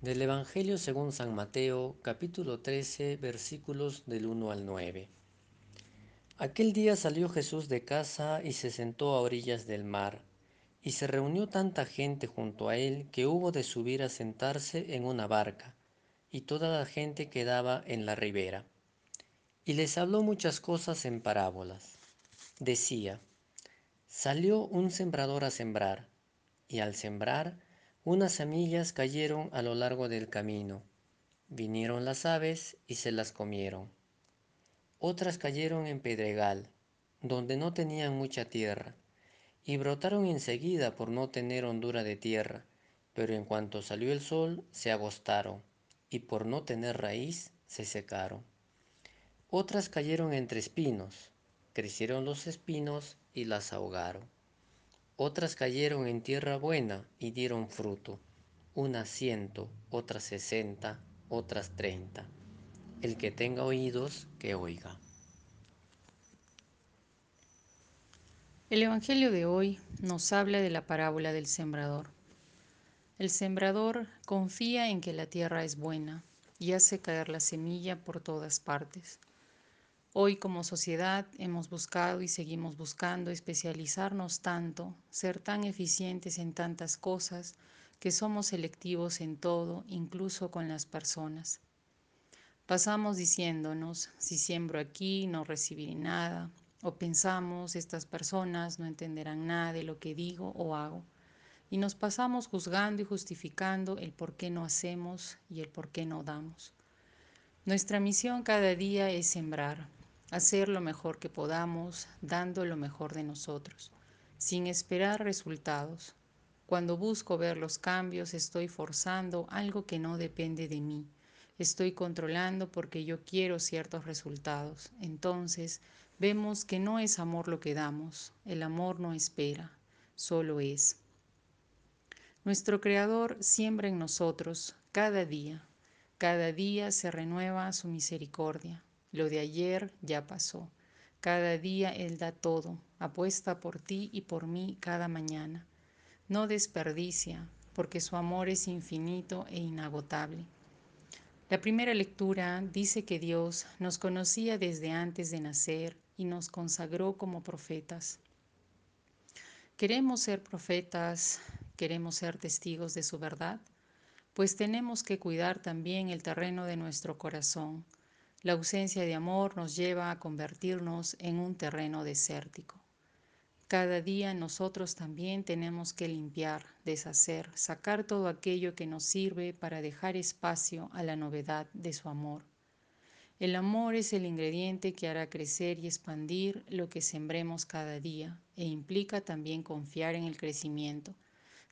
Del Evangelio según San Mateo, capítulo 13, versículos del 1 al 9. Aquel día salió Jesús de casa y se sentó a orillas del mar, y se reunió tanta gente junto a él que hubo de subir a sentarse en una barca, y toda la gente quedaba en la ribera. Y les habló muchas cosas en parábolas. Decía, salió un sembrador a sembrar, y al sembrar, unas semillas cayeron a lo largo del camino. Vinieron las aves y se las comieron. Otras cayeron en pedregal, donde no tenían mucha tierra, y brotaron enseguida por no tener hondura de tierra, pero en cuanto salió el sol se agostaron, y por no tener raíz se secaron. Otras cayeron entre espinos, crecieron los espinos y las ahogaron. Otras cayeron en tierra buena y dieron fruto, unas ciento, otras sesenta, otras treinta. El que tenga oídos, que oiga. El Evangelio de hoy nos habla de la parábola del sembrador. El sembrador confía en que la tierra es buena y hace caer la semilla por todas partes. Hoy como sociedad hemos buscado y seguimos buscando especializarnos tanto, ser tan eficientes en tantas cosas, que somos selectivos en todo, incluso con las personas. Pasamos diciéndonos, si siembro aquí no recibiré nada, o pensamos, estas personas no entenderán nada de lo que digo o hago. Y nos pasamos juzgando y justificando el por qué no hacemos y el por qué no damos. Nuestra misión cada día es sembrar, hacer lo mejor que podamos, dando lo mejor de nosotros, sin esperar resultados. Cuando busco ver los cambios, estoy forzando algo que no depende de mí. Estoy controlando porque yo quiero ciertos resultados. Entonces, vemos que no es amor lo que damos. El amor no espera, solo es. Nuestro Creador siembra en nosotros cada día. Cada día se renueva su misericordia. Lo de ayer ya pasó. Cada día Él da todo, apuesta por ti y por mí cada mañana. No desperdicia, porque su amor es infinito e inagotable. La primera lectura dice que Dios nos conocía desde antes de nacer y nos consagró como profetas. ¿Queremos ser profetas? ¿Queremos ser testigos de su verdad? Pues tenemos que cuidar también el terreno de nuestro corazón la ausencia de amor nos lleva a convertirnos en un terreno desértico. Cada día nosotros también tenemos que limpiar, deshacer, sacar todo aquello que nos sirve para dejar espacio a la novedad de su amor. El amor es el ingrediente que hará crecer y expandir lo que sembremos cada día e implica también confiar en el crecimiento.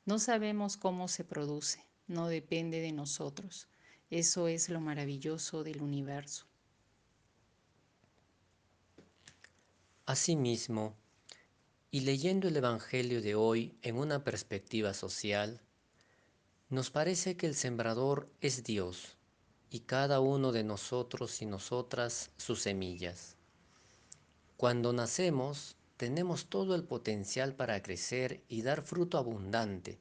No sabemos cómo se produce, no depende de nosotros. Eso es lo maravilloso del universo. Asimismo, y leyendo el Evangelio de hoy en una perspectiva social, nos parece que el sembrador es Dios y cada uno de nosotros y nosotras sus semillas. Cuando nacemos, tenemos todo el potencial para crecer y dar fruto abundante,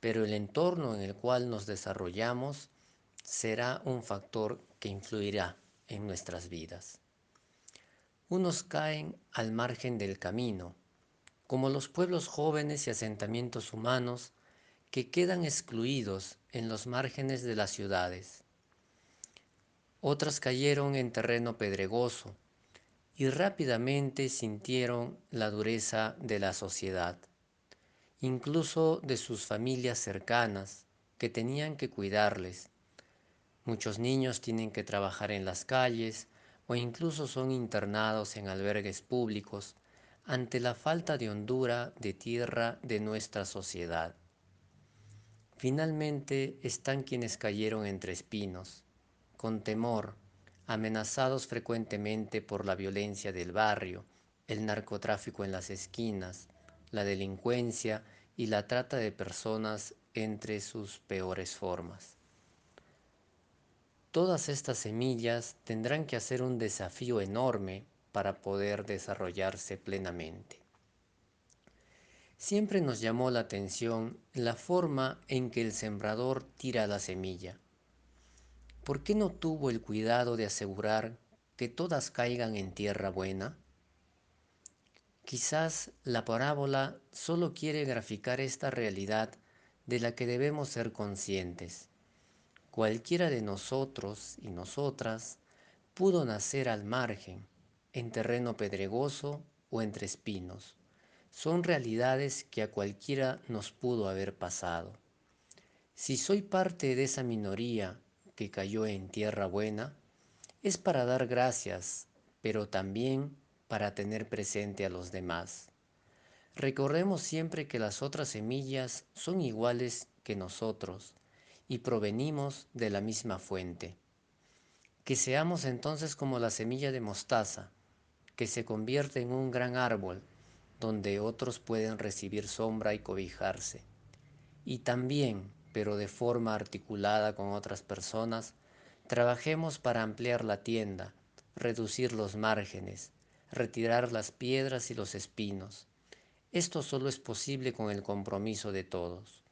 pero el entorno en el cual nos desarrollamos será un factor que influirá en nuestras vidas. Unos caen al margen del camino, como los pueblos jóvenes y asentamientos humanos que quedan excluidos en los márgenes de las ciudades. Otras cayeron en terreno pedregoso y rápidamente sintieron la dureza de la sociedad, incluso de sus familias cercanas que tenían que cuidarles. Muchos niños tienen que trabajar en las calles, o incluso son internados en albergues públicos ante la falta de hondura de tierra de nuestra sociedad. Finalmente están quienes cayeron entre espinos, con temor, amenazados frecuentemente por la violencia del barrio, el narcotráfico en las esquinas, la delincuencia y la trata de personas entre sus peores formas. Todas estas semillas tendrán que hacer un desafío enorme para poder desarrollarse plenamente. Siempre nos llamó la atención la forma en que el sembrador tira la semilla. ¿Por qué no tuvo el cuidado de asegurar que todas caigan en tierra buena? Quizás la parábola solo quiere graficar esta realidad de la que debemos ser conscientes. Cualquiera de nosotros y nosotras pudo nacer al margen, en terreno pedregoso o entre espinos. Son realidades que a cualquiera nos pudo haber pasado. Si soy parte de esa minoría que cayó en tierra buena, es para dar gracias, pero también para tener presente a los demás. Recordemos siempre que las otras semillas son iguales que nosotros y provenimos de la misma fuente. Que seamos entonces como la semilla de mostaza, que se convierte en un gran árbol donde otros pueden recibir sombra y cobijarse. Y también, pero de forma articulada con otras personas, trabajemos para ampliar la tienda, reducir los márgenes, retirar las piedras y los espinos. Esto solo es posible con el compromiso de todos.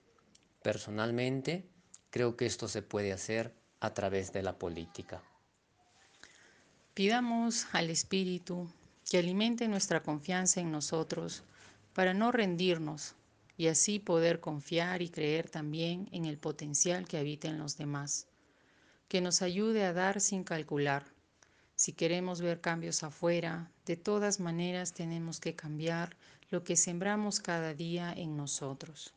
Personalmente, creo que esto se puede hacer a través de la política. Pidamos al Espíritu que alimente nuestra confianza en nosotros para no rendirnos y así poder confiar y creer también en el potencial que habita en los demás, que nos ayude a dar sin calcular. Si queremos ver cambios afuera, de todas maneras tenemos que cambiar lo que sembramos cada día en nosotros.